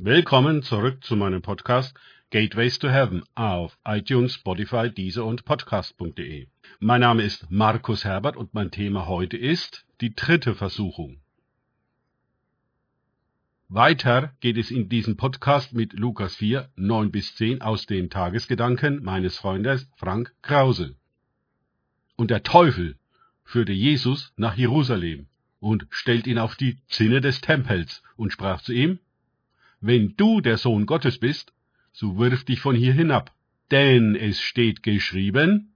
Willkommen zurück zu meinem Podcast Gateways to Heaven auf iTunes, Spotify, Deezer und Podcast.de. Mein Name ist Markus Herbert und mein Thema heute ist die dritte Versuchung. Weiter geht es in diesem Podcast mit Lukas 4, 9 bis 10 aus den Tagesgedanken meines Freundes Frank Krause. Und der Teufel führte Jesus nach Jerusalem und stellt ihn auf die Zinne des Tempels und sprach zu ihm, Wenn du der Sohn Gottes bist, so wirf dich von hier hinab, denn es steht geschrieben,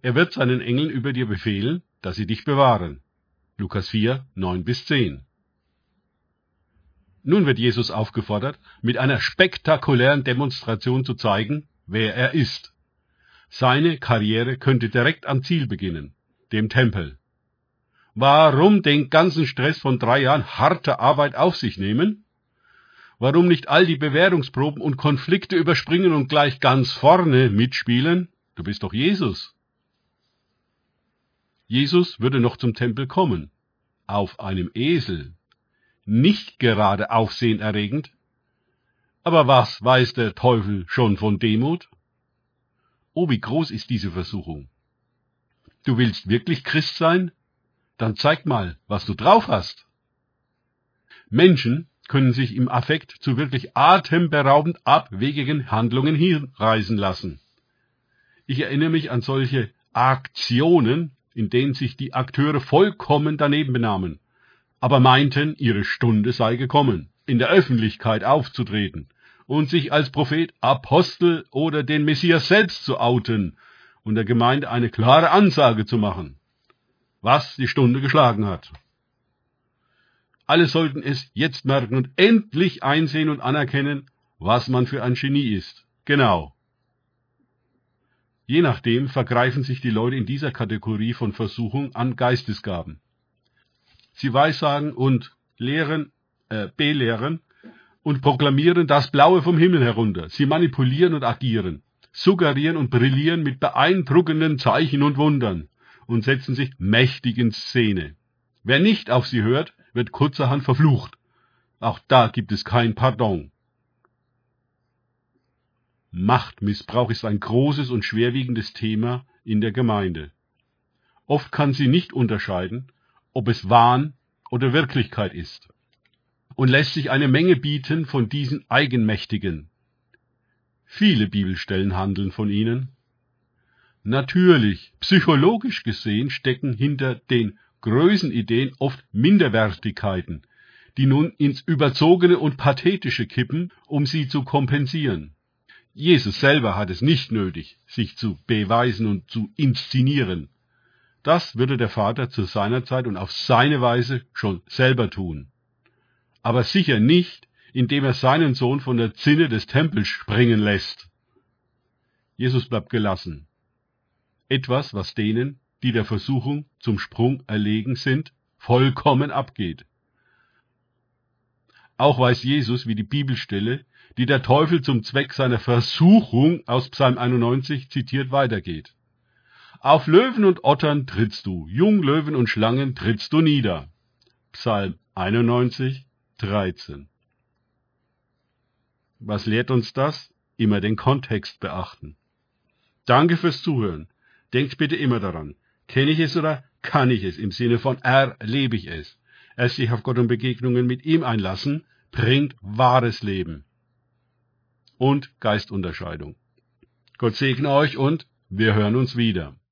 er wird seinen Engeln über dir befehlen, dass sie dich bewahren. Lukas 4, 9 bis 10. Nun wird Jesus aufgefordert, mit einer spektakulären Demonstration zu zeigen, wer er ist. Seine Karriere könnte direkt am Ziel beginnen, dem Tempel. Warum den ganzen Stress von drei Jahren harter Arbeit auf sich nehmen? Warum nicht all die Bewährungsproben und Konflikte überspringen und gleich ganz vorne mitspielen? Du bist doch Jesus. Jesus würde noch zum Tempel kommen, auf einem Esel, nicht gerade aufsehenerregend. Aber was weiß der Teufel schon von Demut? Oh, wie groß ist diese Versuchung. Du willst wirklich Christ sein? Dann zeig mal, was du drauf hast. Menschen können sich im Affekt zu wirklich atemberaubend abwegigen Handlungen hinreißen lassen. Ich erinnere mich an solche Aktionen, in denen sich die Akteure vollkommen daneben benahmen aber meinten, ihre Stunde sei gekommen, in der Öffentlichkeit aufzutreten und sich als Prophet, Apostel oder den Messias selbst zu outen und der Gemeinde eine klare Ansage zu machen, was die Stunde geschlagen hat. Alle sollten es jetzt merken und endlich einsehen und anerkennen, was man für ein Genie ist. Genau. Je nachdem vergreifen sich die Leute in dieser Kategorie von Versuchung an Geistesgaben. Sie weissagen und lehren, äh, belehren und proklamieren das Blaue vom Himmel herunter. Sie manipulieren und agieren, suggerieren und brillieren mit beeindruckenden Zeichen und Wundern und setzen sich mächtig in Szene. Wer nicht auf sie hört, wird kurzerhand verflucht. Auch da gibt es kein Pardon. Machtmissbrauch ist ein großes und schwerwiegendes Thema in der Gemeinde. Oft kann sie nicht unterscheiden, ob es Wahn oder Wirklichkeit ist, und lässt sich eine Menge bieten von diesen Eigenmächtigen. Viele Bibelstellen handeln von ihnen. Natürlich, psychologisch gesehen stecken hinter den Größenideen oft Minderwertigkeiten, die nun ins Überzogene und Pathetische kippen, um sie zu kompensieren. Jesus selber hat es nicht nötig, sich zu beweisen und zu inszenieren. Das würde der Vater zu seiner Zeit und auf seine Weise schon selber tun. Aber sicher nicht, indem er seinen Sohn von der Zinne des Tempels springen lässt. Jesus bleibt gelassen. Etwas, was denen, die der Versuchung zum Sprung erlegen sind, vollkommen abgeht. Auch weiß Jesus, wie die Bibelstelle, die der Teufel zum Zweck seiner Versuchung aus Psalm 91 zitiert, weitergeht. Auf Löwen und Ottern trittst du, Junglöwen und Schlangen trittst du nieder. Psalm 91, 13. Was lehrt uns das? Immer den Kontext beachten. Danke fürs Zuhören. Denkt bitte immer daran. Kenne ich es oder kann ich es? Im Sinne von erlebe ich es. Erst sich auf Gott und Begegnungen mit ihm einlassen, bringt wahres Leben. Und Geistunterscheidung. Gott segne euch und wir hören uns wieder.